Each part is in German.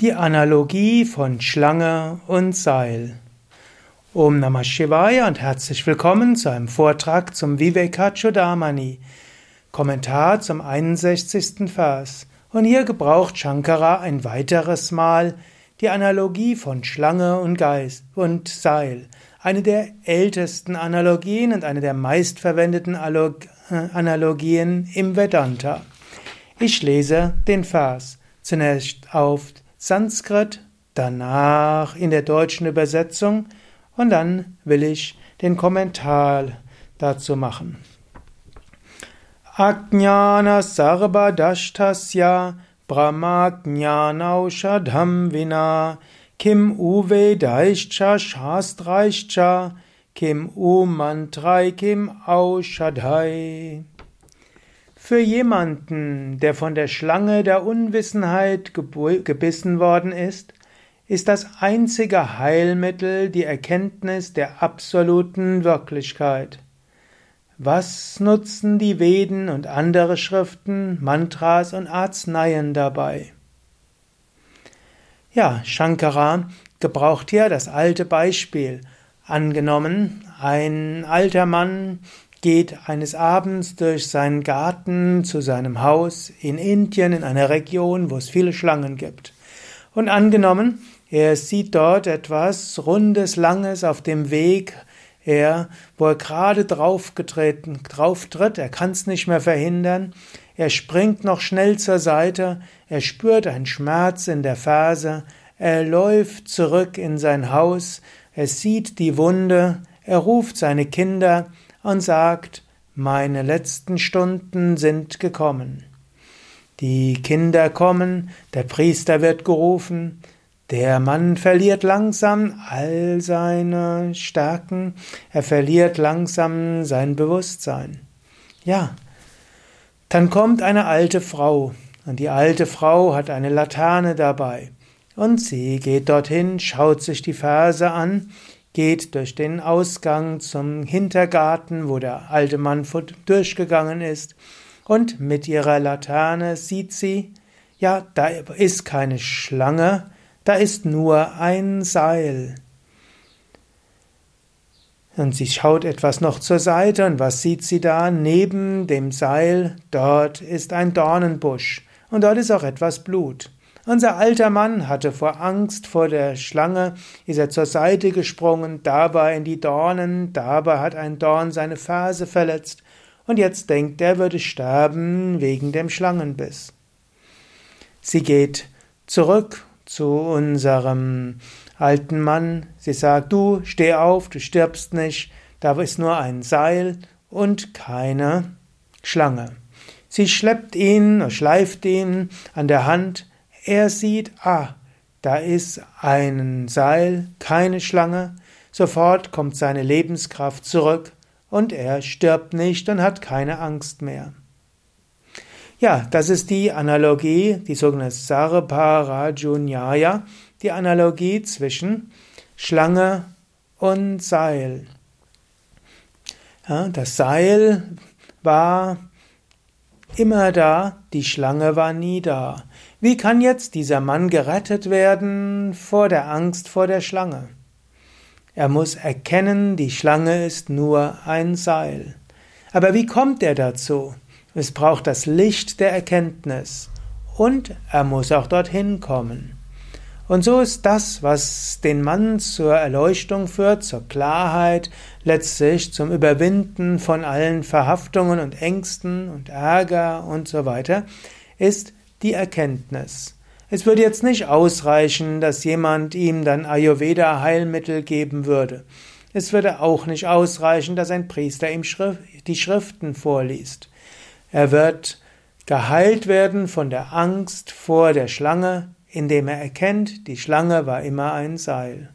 Die Analogie von Schlange und Seil. Om Namah Shivaya und herzlich willkommen zu einem Vortrag zum Vivekachudamani, Kommentar zum 61. Vers. Und hier gebraucht Shankara ein weiteres Mal die Analogie von Schlange und Geist und Seil, eine der ältesten Analogien und eine der meistverwendeten äh, Analogien im Vedanta. Ich lese den Vers zunächst auf Sanskrit, danach in der deutschen Übersetzung und dann will ich den Kommentar dazu machen. Ajnana sarvadashtasya brahmajnanaushadham vina kim uvedaischa shastraischa kim umantrai kim aushadhai für jemanden, der von der Schlange der Unwissenheit gebissen worden ist, ist das einzige Heilmittel die Erkenntnis der absoluten Wirklichkeit. Was nutzen die Veden und andere Schriften, Mantras und Arzneien dabei? Ja, Shankara gebraucht hier das alte Beispiel. Angenommen, ein alter Mann geht eines Abends durch seinen Garten zu seinem Haus in Indien, in einer Region, wo es viele Schlangen gibt. Und angenommen, er sieht dort etwas Rundes, Langes auf dem Weg, er, wo er gerade draufgetreten, drauf tritt, er kann es nicht mehr verhindern, er springt noch schnell zur Seite, er spürt einen Schmerz in der Ferse, er läuft zurück in sein Haus, er sieht die Wunde, er ruft seine Kinder, und sagt, meine letzten Stunden sind gekommen. Die Kinder kommen, der Priester wird gerufen, der Mann verliert langsam all seine Stärken, er verliert langsam sein Bewusstsein. Ja, dann kommt eine alte Frau, und die alte Frau hat eine Laterne dabei, und sie geht dorthin, schaut sich die Verse an, geht durch den Ausgang zum Hintergarten, wo der alte Mann durchgegangen ist, und mit ihrer Laterne sieht sie, ja, da ist keine Schlange, da ist nur ein Seil. Und sie schaut etwas noch zur Seite, und was sieht sie da? Neben dem Seil, dort ist ein Dornenbusch, und dort ist auch etwas Blut. Unser alter Mann hatte vor Angst vor der Schlange, ist er zur Seite gesprungen, dabei in die Dornen, dabei hat ein Dorn seine Ferse verletzt, und jetzt denkt er würde sterben wegen dem Schlangenbiss. Sie geht zurück zu unserem alten Mann, sie sagt, du steh auf, du stirbst nicht, da ist nur ein Seil und keine Schlange. Sie schleppt ihn, schleift ihn an der Hand, er sieht, ah, da ist ein Seil, keine Schlange, sofort kommt seine Lebenskraft zurück und er stirbt nicht und hat keine Angst mehr. Ja, das ist die Analogie, die sogenannte Sarvarajunyaya, die Analogie zwischen Schlange und Seil. Ja, das Seil war immer da, die Schlange war nie da. Wie kann jetzt dieser Mann gerettet werden vor der Angst vor der Schlange? Er muss erkennen, die Schlange ist nur ein Seil. Aber wie kommt er dazu? Es braucht das Licht der Erkenntnis und er muss auch dorthin kommen. Und so ist das, was den Mann zur Erleuchtung führt, zur Klarheit, letztlich zum Überwinden von allen Verhaftungen und Ängsten und Ärger und so weiter, ist die Erkenntnis. Es würde jetzt nicht ausreichen, dass jemand ihm dann Ayurveda-Heilmittel geben würde. Es würde auch nicht ausreichen, dass ein Priester ihm die Schriften vorliest. Er wird geheilt werden von der Angst vor der Schlange, indem er erkennt, die Schlange war immer ein Seil.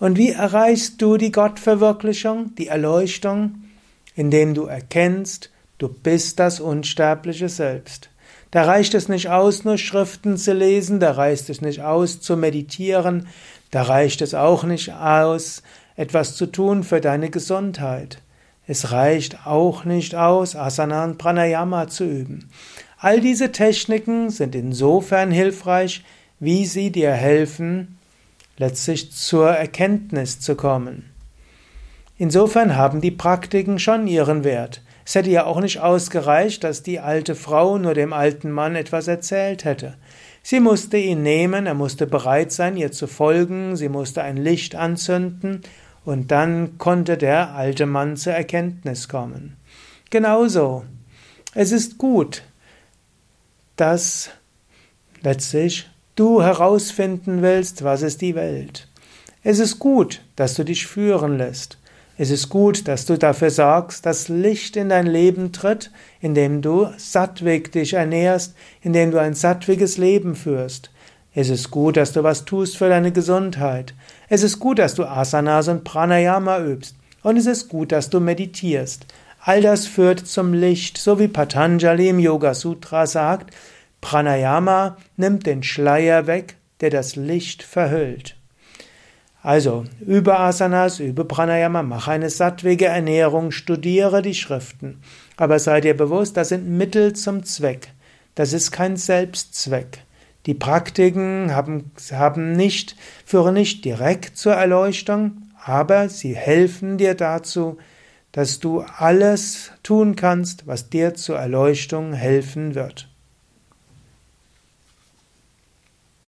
Und wie erreichst du die Gottverwirklichung, die Erleuchtung? Indem du erkennst, du bist das unsterbliche Selbst. Da reicht es nicht aus, nur Schriften zu lesen, da reicht es nicht aus, zu meditieren, da reicht es auch nicht aus, etwas zu tun für deine Gesundheit. Es reicht auch nicht aus, Asana und Pranayama zu üben. All diese Techniken sind insofern hilfreich, wie sie dir helfen, letztlich zur Erkenntnis zu kommen. Insofern haben die Praktiken schon ihren Wert. Es hätte ja auch nicht ausgereicht, dass die alte Frau nur dem alten Mann etwas erzählt hätte. Sie musste ihn nehmen, er musste bereit sein, ihr zu folgen, sie musste ein Licht anzünden, und dann konnte der alte Mann zur Erkenntnis kommen. Genauso. Es ist gut, dass letztlich du herausfinden willst, was ist die Welt. Es ist gut, dass du dich führen lässt. Es ist gut, dass du dafür sorgst, dass Licht in dein Leben tritt, indem du sattwig dich ernährst, indem du ein sattwiges Leben führst. Es ist gut, dass du was tust für deine Gesundheit. Es ist gut, dass du Asanas und Pranayama übst. Und es ist gut, dass du meditierst. All das führt zum Licht, so wie Patanjali im Yoga Sutra sagt, Pranayama nimmt den Schleier weg, der das Licht verhüllt. Also, übe Asanas, übe Pranayama, mach eine sattwige Ernährung, studiere die Schriften. Aber sei dir bewusst, das sind Mittel zum Zweck. Das ist kein Selbstzweck. Die Praktiken haben, haben nicht, führen nicht direkt zur Erleuchtung, aber sie helfen dir dazu, dass du alles tun kannst, was dir zur Erleuchtung helfen wird.